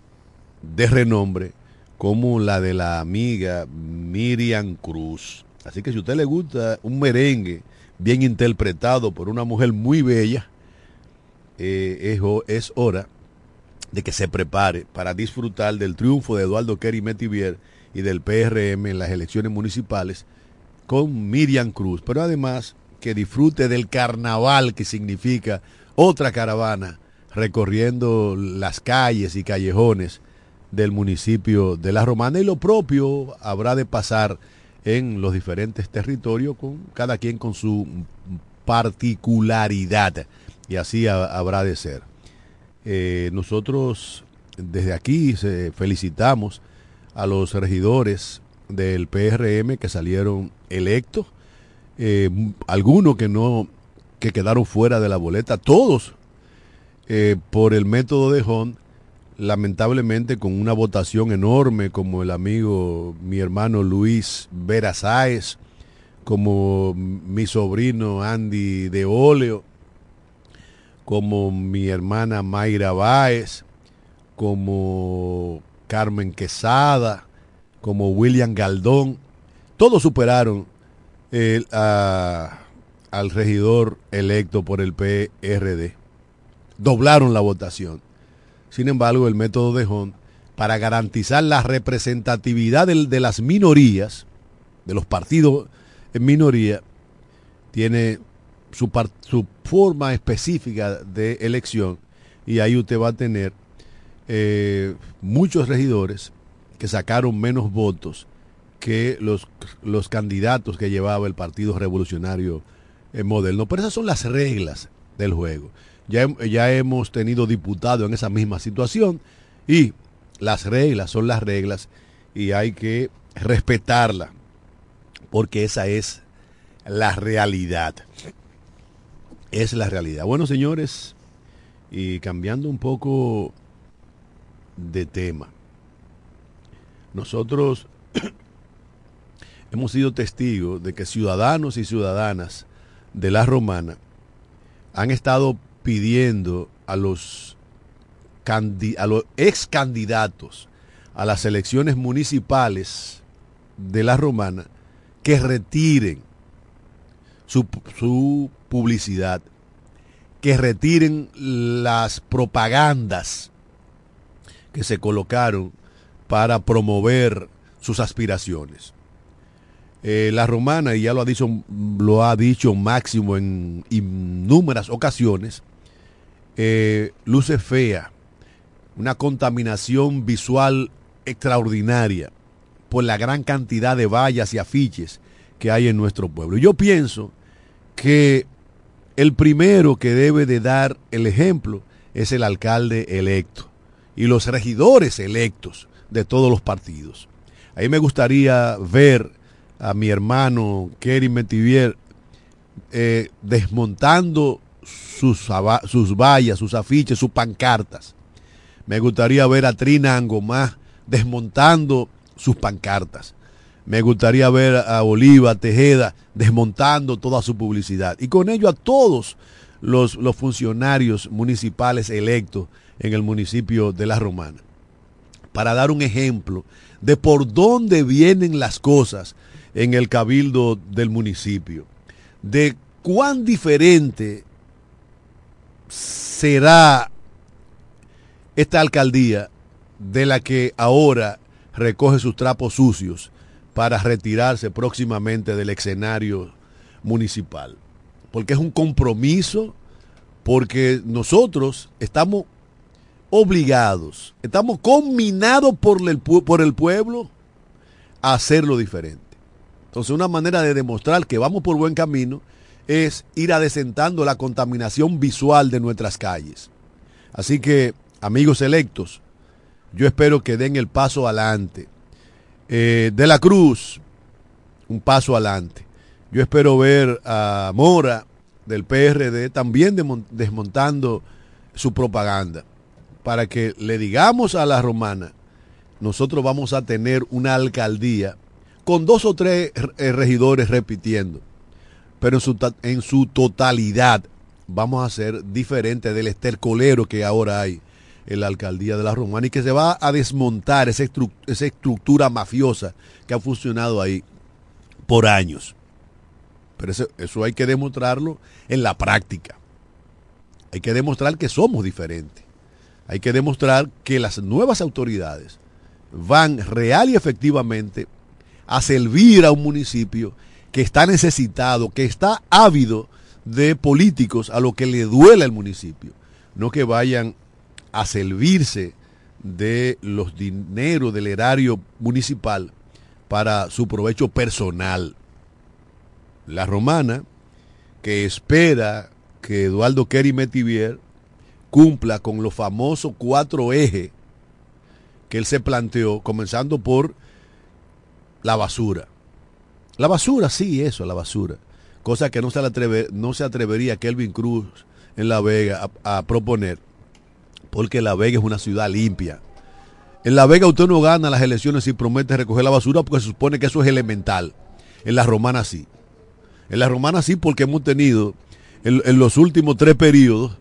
de renombre como la de la amiga Miriam Cruz. Así que si a usted le gusta un merengue bien interpretado por una mujer muy bella, eh, es, hora de que se prepare para disfrutar del triunfo de Eduardo Kerry Metivier y del PRM en las elecciones municipales con Miriam Cruz, pero además que disfrute del carnaval que significa otra caravana recorriendo las calles y callejones del municipio de La Romana y lo propio habrá de pasar en los diferentes territorios, con cada quien con su particularidad, y así habrá de ser. Eh, nosotros desde aquí felicitamos a los regidores del PRM que salieron electos, eh, algunos que no, que quedaron fuera de la boleta, todos eh, por el método de Hon lamentablemente con una votación enorme como el amigo, mi hermano Luis Vera Sáez, como mi sobrino Andy de Oleo, como mi hermana Mayra Báez, como Carmen Quesada, como William Galdón, todos superaron al regidor electo por el PRD. Doblaron la votación. Sin embargo, el método de Hunt, para garantizar la representatividad de, las minorías, de los partidos en minoría, tiene su, forma específica de elección y ahí usted va a tener eh, muchos regidores que sacaron menos votos que los, los candidatos que llevaba el Partido Revolucionario eh, Moderno. Pero esas son las reglas del juego. Ya, ya hemos tenido diputados en esa misma situación y las reglas son las reglas y hay que respetarla porque esa es la realidad. Es la realidad. Bueno, señores, y cambiando un poco de tema. Nosotros hemos sido testigos de que ciudadanos y ciudadanas de la romana han estado pidiendo a los, a ex candidatos a las elecciones municipales de la romana que retiren su, su publicidad, que retiren las propagandas que se colocaron para promover sus aspiraciones. Eh, la romana, y ya lo ha dicho, lo ha dicho máximo en innúmeras ocasiones, eh, luce fea, una contaminación visual extraordinaria por la gran cantidad de vallas y afiches que hay en nuestro pueblo. Yo pienso que el primero que debe de dar el ejemplo es el alcalde electo y los regidores electos de todos los partidos. Ahí me gustaría ver a mi hermano Kerry Metivier eh, desmontando sus, sus vallas, sus afiches, sus pancartas. Me gustaría ver a Trina Angomá desmontando sus pancartas. Me gustaría ver a Oliva Tejeda desmontando toda su publicidad. Y con ello a todos los, los funcionarios municipales electos en el municipio de La Romana. Para dar un ejemplo de por dónde vienen las cosas en el cabildo del municipio. De cuán diferente será esta alcaldía de la que ahora recoge sus trapos sucios para retirarse próximamente del escenario municipal. Porque es un compromiso, porque nosotros estamos obligados, estamos combinados por el, por el pueblo a hacerlo diferente. Entonces una manera de demostrar que vamos por buen camino es ir adesentando la contaminación visual de nuestras calles. Así que, amigos electos, yo espero que den el paso adelante. Eh, de la Cruz, un paso adelante. Yo espero ver a Mora del PRD también desmontando su propaganda para que le digamos a la romana, nosotros vamos a tener una alcaldía con dos o tres eh, regidores repitiendo, pero en su, en su totalidad vamos a ser diferente del estercolero que ahora hay en la alcaldía de la Romana y que se va a desmontar esa, esa estructura mafiosa que ha funcionado ahí por años. Pero eso, eso hay que demostrarlo en la práctica. Hay que demostrar que somos diferentes. Hay que demostrar que las nuevas autoridades van real y efectivamente a servir a un municipio que está necesitado, que está ávido de políticos a lo que le duele al municipio. No que vayan a servirse de los dineros del erario municipal para su provecho personal. La romana, que espera que Eduardo Kerry Metivier cumpla con los famosos cuatro ejes que él se planteó, comenzando por la basura. La basura, sí, eso, la basura. Cosa que no se, atreve, no se atrevería Kelvin Cruz en La Vega a proponer porque La Vega es una ciudad limpia. En La Vega usted no gana las elecciones si promete recoger la basura porque se supone que eso es elemental. En la romana sí. En la romana sí porque hemos tenido en, los últimos tres periodos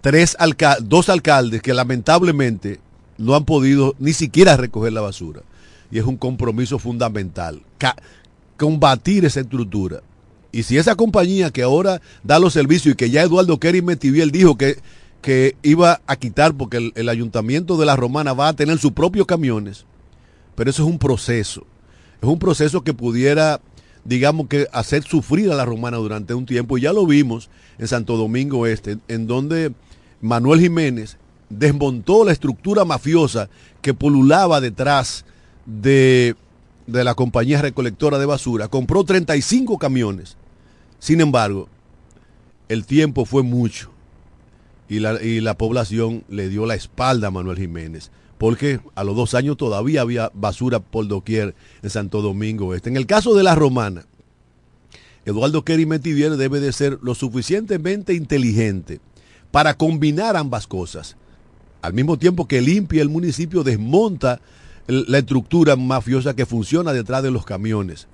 tres dos alcaldes que lamentablemente no han podido ni siquiera recoger la basura. Y es un compromiso fundamental. Combatir esa estructura. Y si esa compañía que ahora da los servicios y que ya Eduardo Kerry Metiviel dijo que que iba a quitar porque el, ayuntamiento de la Romana va a tener sus propios camiones, pero eso es un proceso. Es un proceso que pudiera, digamos que, hacer sufrir a la Romana durante un tiempo. Y ya lo vimos en Santo Domingo Este, en donde Manuel Jiménez desmontó la estructura mafiosa que pululaba detrás de, de la compañía recolectora de basura, compró 35 camiones. Sin embargo, el tiempo fue mucho y la, y la población le dio la espalda a Manuel Jiménez porque a los dos años todavía había basura por doquier en Santo Domingo Este. En el caso de la romana, Eduardo Kerry Metivier debe de ser lo suficientemente inteligente para combinar ambas cosas. Al mismo tiempo que limpia el municipio, desmonta la estructura mafiosa que funciona detrás de los camiones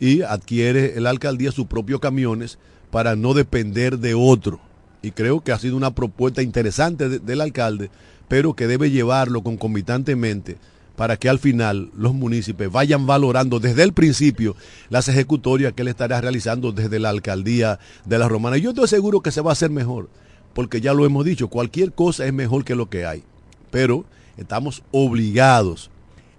y adquiere la alcaldía sus propios camiones para no depender de otro. Y creo que ha sido una propuesta interesante del alcalde, pero que debe llevarlo concomitantemente para que al final los municipios vayan valorando desde el principio las ejecutorias que él estará realizando desde la alcaldía de la Romana. Y yo estoy seguro que se va a hacer mejor, porque ya lo hemos dicho, cualquier cosa es mejor que lo que hay. Pero estamos obligados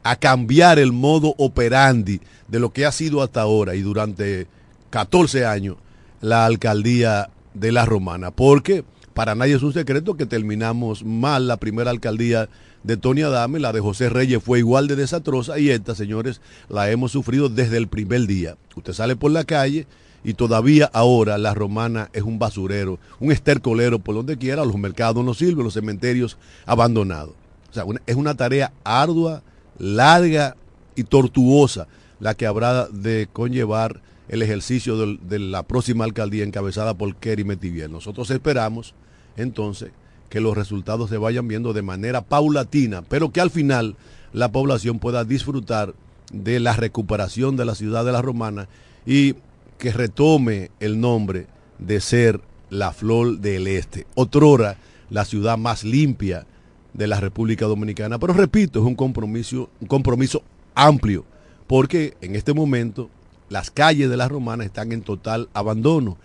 a cambiar el modo operandi de lo que ha sido hasta ahora y durante 14 años la alcaldía de la Romana, porque para nadie es un secreto que terminamos mal la primera alcaldía de Tony Adame, la de José Reyes fue igual de desastrosa y esta, señores, la hemos sufrido desde el primer día. Usted sale por la calle y todavía ahora la romana es un basurero, un estercolero por donde quiera, los mercados no sirven, los cementerios abandonados. O sea, es una tarea ardua, larga y tortuosa la que habrá de conllevar el ejercicio de, la próxima alcaldía encabezada por Kerry Metivier. Nosotros esperamos entonces que los resultados se vayan viendo de manera paulatina, pero que al final la población pueda disfrutar de la recuperación de la ciudad de la Romana y que retome el nombre de ser la flor del este. Otrora la ciudad más limpia de la República Dominicana. Pero repito, es un compromiso, un compromiso amplio, porque en este momento las calles de la Romana están en total abandono,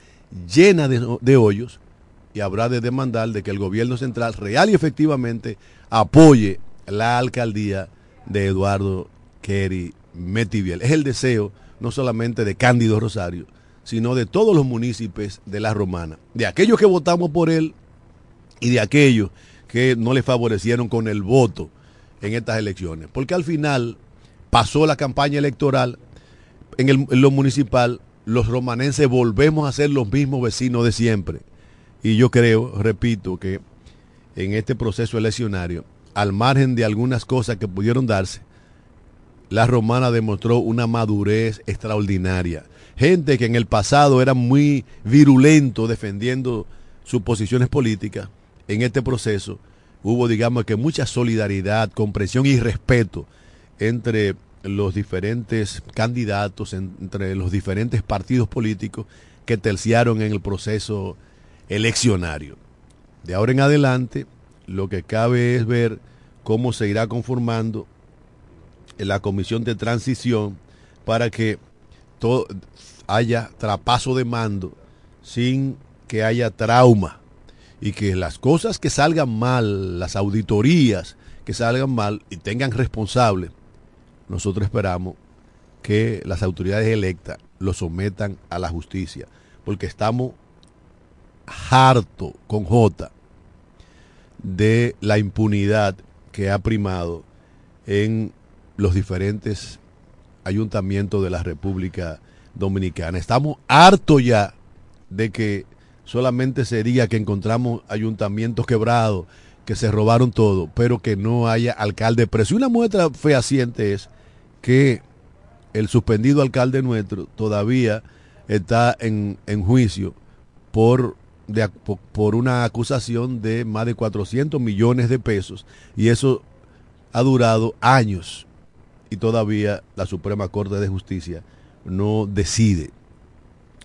llenas de, de hoyos, y habrá de demandar de que el gobierno central real y efectivamente apoye la alcaldía de Eduardo Kerry Metiviel. Es el deseo no solamente de Cándido Rosario, sino de todos los municipios de la Romana, de aquellos que votamos por él y de aquellos que no le favorecieron con el voto en estas elecciones. Porque al final pasó la campaña electoral en, lo municipal, los romanenses volvemos a ser los mismos vecinos de siempre y yo creo, repito, que en este proceso eleccionario, al margen de algunas cosas que pudieron darse, la romana demostró una madurez extraordinaria. Gente que en el pasado era muy virulento defendiendo sus posiciones políticas, en este proceso hubo, digamos que, mucha solidaridad, comprensión y respeto entre los diferentes candidatos, entre los diferentes partidos políticos que terciaron en el proceso eleccionario. De ahora en adelante, lo que cabe es ver cómo se irá conformando la comisión de transición para que haya trapaso de mando sin que haya trauma y que las cosas que salgan mal, las auditorías que salgan mal y tengan responsables, nosotros esperamos que las autoridades electas lo sometan a la justicia, porque estamos harto con J de la impunidad que ha primado en los diferentes ayuntamientos de la República Dominicana. Estamos hartos ya de que solamente sería que encontramos ayuntamientos quebrados, que se robaron todo, pero que no haya alcalde preso. Y una muestra fehaciente es que el suspendido alcalde nuestro todavía está en, en juicio por por una acusación de más de 400 millones de pesos y eso ha durado años y todavía la Suprema Corte de Justicia no decide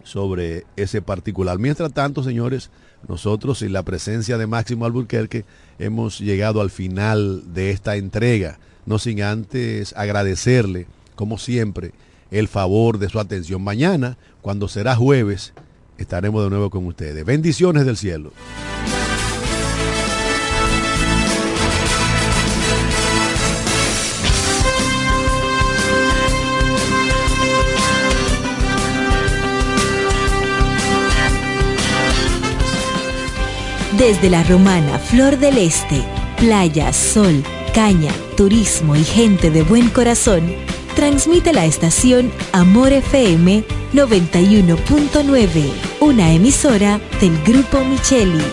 sobre ese particular. Mientras tanto, señores, nosotros en la presencia de Máximo Alburquerque hemos llegado al final de esta entrega, no sin antes agradecerle, como siempre, el favor de su atención. Mañana, cuando será jueves, estaremos de nuevo con ustedes. Bendiciones del cielo. Desde la romana Flor del Este playa, sol, caña, turismo y gente de buen corazón, transmite la estación Amor FM 91.9, una emisora del Grupo Micheli.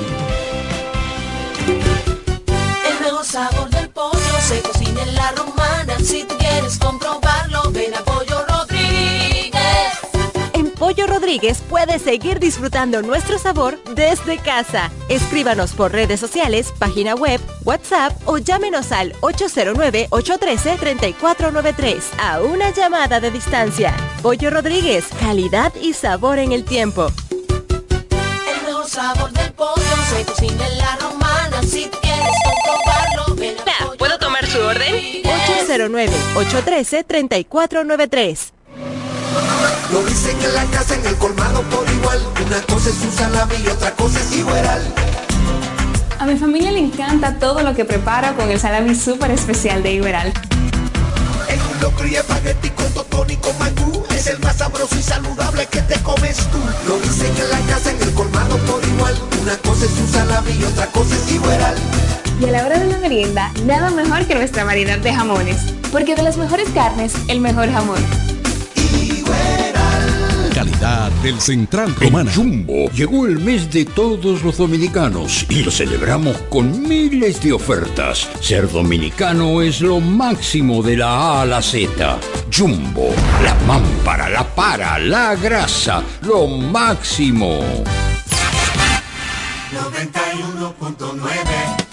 El mejor sabor del pollo se cocina en la romana. Si tú quieres comprobarlo, Rodríguez puedes seguir disfrutando nuestro sabor desde casa. Escríbanos por redes sociales, página web, WhatsApp o llámenos al 809-813-3493 a una llamada de distancia. Pollo Rodríguez, calidad y sabor en el tiempo. El mejor sabor del pollo se cocina en la romana. Si quieres comprobarlo, ven a Pollo ¿Puedo tomar su orden? Rodríguez. 809-813-3493. Lo dicen en la casa, en el colmado por igual. Una cosa es un salami y otra cosa es igual. A mi familia le encanta todo lo que preparo con el salami súper especial de Iberal. Un locro y espagueti con totón con mangú. Es el más sabroso y saludable que te comes tú. Lo dicen en la casa, en el colmado por igual. Una cosa es un salami y otra cosa es igual. Y a la hora de la merienda, nada mejor que nuestra variedad de jamones. Porque de las mejores carnes, el mejor jamón. Calidad del Central Romana. Jumbo llegó el mes de todos los dominicanos y lo celebramos con miles de ofertas. Ser dominicano es lo máximo de la A a la Z. Jumbo, la mámpara, la para, la grasa, lo máximo. 91.9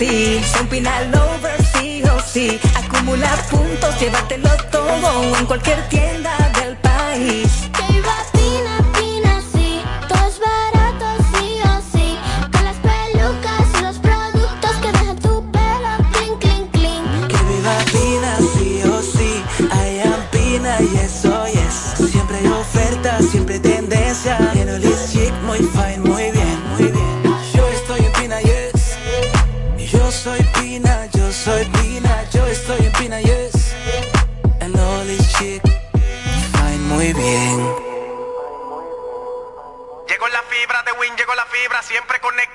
sí. Son Pina lovers, sí o sí. Acumula puntos, llévatelo todo en cualquier tienda del país. Que viva Pina, Pina, sí. Todo es barato, sí o sí. Con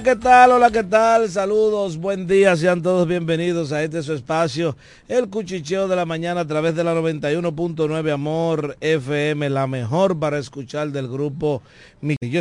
Hola, ¿qué tal? Hola, ¿qué tal? Saludos, buen día, sean todos bienvenidos a este su espacio, el cuchicheo de la mañana a través de la 91.9 Amor FM, la mejor para escuchar del grupo. Yo